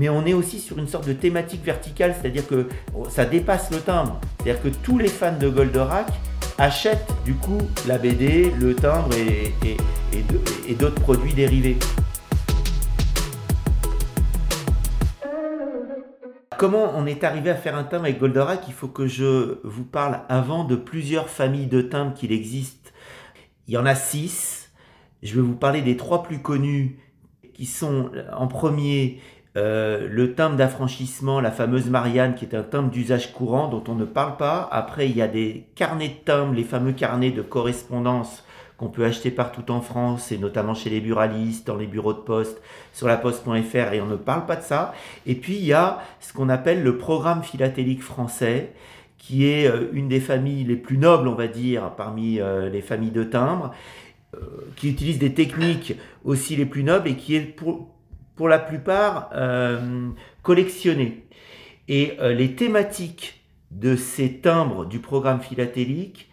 mais on est aussi sur une sorte de thématique verticale, c'est-à-dire que ça dépasse le timbre. C'est-à-dire que tous les fans de Goldorak achètent du coup la BD, le timbre et, d'autres produits dérivés. Comment on est arrivé à faire un timbre avec Goldorak? Il faut que je vous parle avant de plusieurs familles de timbres qu'il existe. Il y en a six. Je vais vous parler des trois plus connus qui sont en premier euh, le timbre d'affranchissement, la fameuse Marianne, qui est un timbre d'usage courant dont on ne parle pas. Après, il y a des carnets de timbres, les fameux carnets de correspondance qu'on peut acheter partout en France, et notamment chez les buralistes, dans les bureaux de poste, sur la poste.fr, et on ne parle pas de ça. Et puis, il y a ce qu'on appelle le programme philatélique français, qui est euh, une des familles les plus nobles, on va dire, parmi euh, les familles de timbres, qui utilise des techniques aussi les plus nobles et qui est pour, la plupart euh, collectionnés. Et euh, les thématiques de ces timbres du programme philatélique,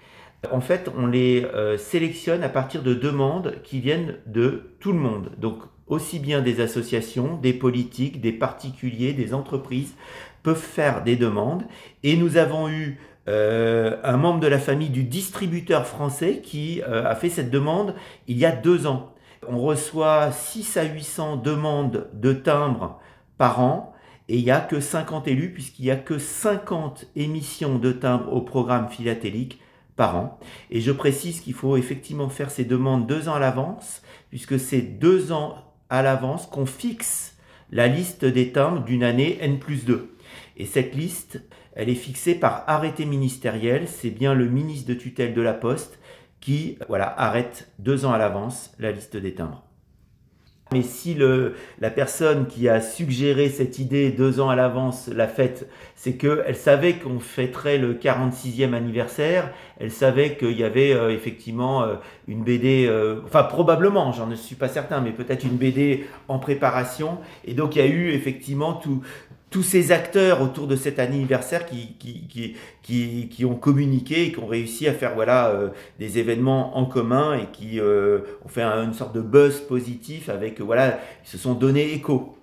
en fait, on les euh, sélectionne à partir de demandes qui viennent de tout le monde. Donc, aussi bien des associations, des politiques, des particuliers, des entreprises peuvent faire des demandes. Et nous avons eu un membre de la famille du distributeur français qui a fait cette demande il y a deux ans. On reçoit 6 à 800 demandes de timbres par an et il n'y a que 50 élus puisqu'il n'y a que 50 émissions de timbres au programme philatélique par an. Et je précise qu'il faut effectivement faire ces demandes deux ans à l'avance puisque c'est deux ans à l'avance qu'on fixe la liste des timbres d'une année N plus 2. Et cette liste, elle est fixée par arrêté ministériel, c'est bien le ministre de tutelle de la Poste qui voilà, arrête deux ans à l'avance la liste des timbres. Mais si le, la personne qui a suggéré cette idée deux ans à l'avance l'a faite, c'est qu'elle savait qu'on fêterait le 46e anniversaire, elle savait qu'il y avait euh, effectivement euh, une BD, euh, enfin probablement, j'en suis pas certain, mais peut-être une BD en préparation, et donc il y a eu effectivement tout, tous ces acteurs autour de cet anniversaire qui, qui, qui, qui, ont communiqué et qui ont réussi à faire voilà, euh, des événements en commun et qui euh, ont fait une sorte de buzz positif avec, voilà, ils se sont donné écho.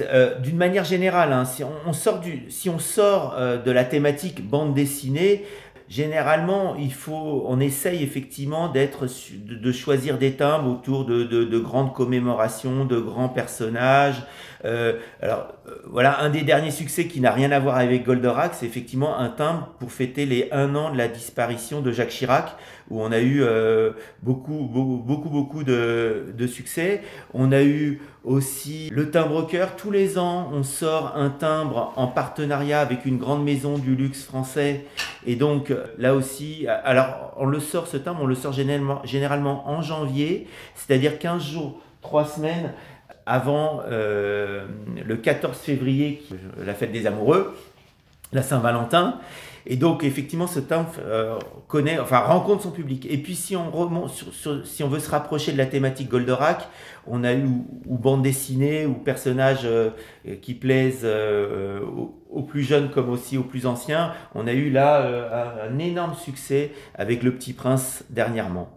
Euh, d'une manière générale, hein, si, on, sort du, si on sort de la thématique bande dessinée, généralement, il faut, on essaye effectivement d'être, de, choisir des timbres autour de, de, de, grandes commémorations, de grands personnages. Euh, alors, euh, voilà, un des derniers succès qui n'a rien à voir avec Goldorak, c'est effectivement un timbre pour fêter les un an de la disparition de Jacques Chirac, où on a eu euh, beaucoup, beaucoup, beaucoup, de, de succès. On a eu aussi le timbre cœur. Tous les ans, on sort un timbre en partenariat avec une grande maison du luxe français. Et donc, là aussi, alors, on le sort, ce timbre, on le sort généralement, en janvier, c'est-à-dire 15 jours, 3 semaines avant euh, le 14 février, la fête des amoureux, la Saint-Valentin. Et donc, effectivement, ce timbre euh, connaît, enfin, rencontre son public. Et puis, si on, remonte si on veut se rapprocher de la thématique Goldorak, on a eu ou, bande dessinée ou personnages euh, qui plaisent euh, aux, plus jeunes comme aussi aux plus anciens. On a eu là un, énorme succès avec Le Petit Prince dernièrement.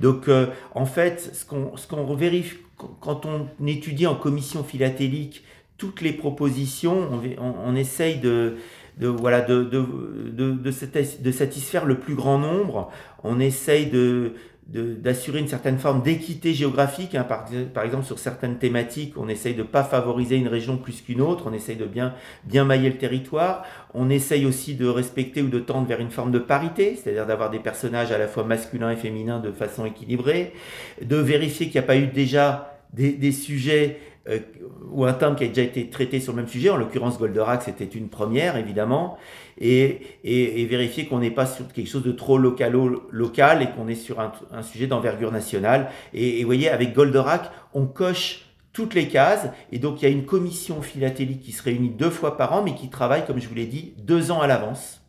Donc, en fait, ce qu'on qu vérifie quand on étudie en commission philatélique toutes les propositions, on, on essaye de de, voilà, de, de, de, satisfaire le plus grand nombre. On essaye de, d'assurer une certaine forme d'équité géographique. Hein. Par, exemple, sur certaines thématiques, on essaye de ne pas favoriser une région plus qu'une autre, on essaye de bien, bien mailler le territoire. On essaye aussi de respecter ou de tendre vers une forme de parité, c'est-à-dire d'avoir des personnages à la fois masculins et féminins de façon équilibrée, de vérifier qu'il n'y a pas eu déjà des sujets euh, ou un timbre qui a déjà été traité sur le même sujet, en l'occurrence Goldorak, c'était une première évidemment, et, vérifier qu'on n'est pas sur quelque chose de trop localo local et qu'on est sur un, sujet d'envergure nationale. Et, vous voyez, avec Goldorak, on coche toutes les cases, et donc il y a une commission philatélique qui se réunit deux fois par an, mais qui travaille, comme je vous l'ai dit, deux ans à l'avance.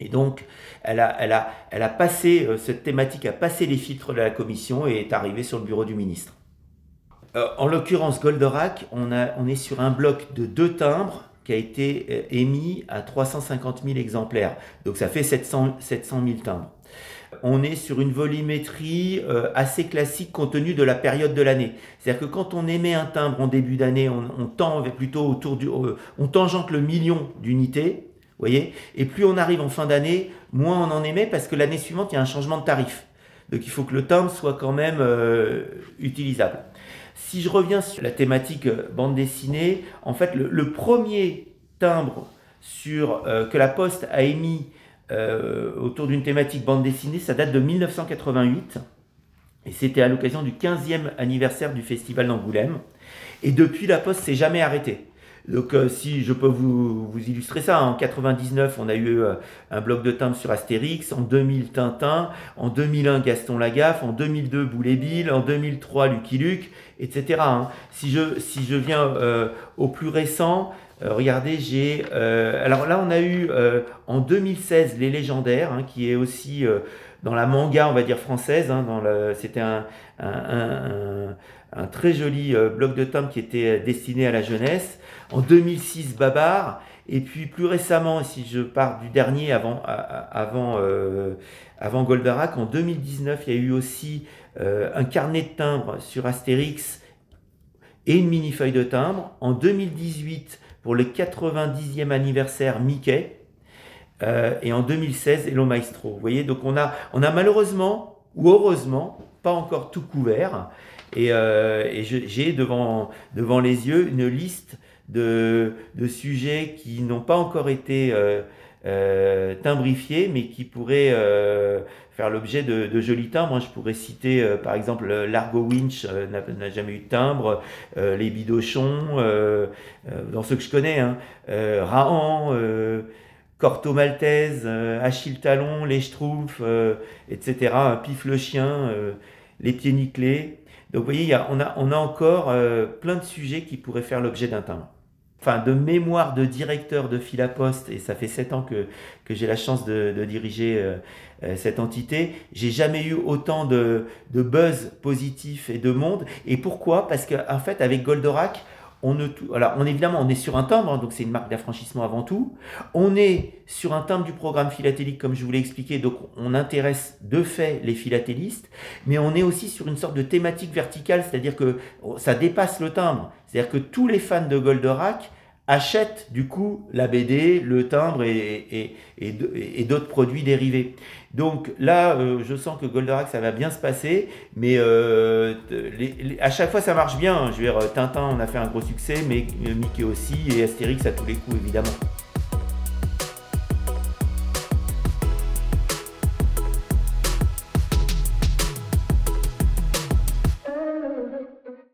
Et donc, elle a, elle a, elle a passé, euh, cette thématique a passé les filtres de la commission et est arrivée sur le bureau du ministre. Euh, en l'occurrence, Goldorak, on, est sur un bloc de deux timbres qui a été euh, émis à 350 000 exemplaires. Donc ça fait 700, 700 000 timbres. on est sur une volumétrie assez classique compte tenu de la période de l'année. C'est-à-dire que quand on émet un timbre en début d'année, on, tend plutôt autour du, on tangente le million d'unités, voyez, et plus on arrive en fin d'année, moins on en émet parce que l'année suivante il y a un changement de tarif. Donc il faut que le timbre soit quand même utilisable. Si je reviens sur la thématique bande dessinée, en fait le premier timbre euh, que la Poste a émis euh, autour d'une thématique bande dessinée, ça date de 1988. Et c'était à l'occasion du 15e anniversaire du Festival d'Angoulême. Et depuis, la Poste s'est jamais arrêtée. Donc, euh, si je peux vous, illustrer ça, en 99, on a eu un bloc de timbre sur Astérix, en 2000, Tintin, en 2001, Gaston Lagaffe, en 2002, Boulet Bill, en 2003, Lucky Luke, etc. Hein. Si, je, si je viens au plus récent, euh, regardez, j'ai. Euh, alors là, on a eu euh, en 2016 Les Légendaires, hein, qui est aussi dans la manga, on va dire française. Hein, c'était un, très joli bloc de tomes qui était destiné à la jeunesse. En 2006, Babar. Et puis plus récemment, si je pars du dernier avant, avant, avant Goldorak, en 2019, il y a eu aussi un carnet de timbres sur Astérix et une mini feuille de timbre. En 2018, pour le 90e anniversaire Mickey. Euh, et en 2016, Hello Maestro. Vous voyez, donc on a, on a malheureusement, ou heureusement, pas encore tout couvert. Et, euh, j'ai devant, devant les yeux une liste de, de sujets qui n'ont pas encore été euh, euh, timbrifiés, mais qui pourraient faire l'objet de, jolis timbres. Je pourrais citer par exemple l'Argo Winch n'a jamais eu de timbre, les Bidochons, dans ceux que je connais, hein, Rahan, Corto Maltese, Achille Talon, les Schtroumpfs, etc., Pif le chien, les pieds nickelés. Donc vous voyez, on, a, encore plein de sujets qui pourraient faire l'objet d'un timbre enfin de mémoire de directeur de Philaposte, et ça fait sept ans que, j'ai la chance de, diriger euh, euh, cette entité, j'ai jamais eu autant de, de, buzz positif et de monde. Et pourquoi? Parce qu'en en fait, avec Goldorak, on évidemment, on est sur un timbre, hein, donc c'est une marque d'affranchissement avant tout. On est sur un timbre du programme philatélique, comme je vous l'ai expliqué, donc on intéresse de fait les philatélistes, mais on est aussi sur une sorte de thématique verticale, c'est-à-dire que ça dépasse le timbre. C'est-à-dire que tous les fans de Goldorak achètent du coup la BD, le timbre et, d'autres produits dérivés. Donc là, euh, je sens que Goldorak, ça va bien se passer, mais euh, à chaque fois, ça marche bien. Je veux dire, Tintin, on a fait un gros succès, mais Mickey aussi, et Astérix à tous les coups, évidemment.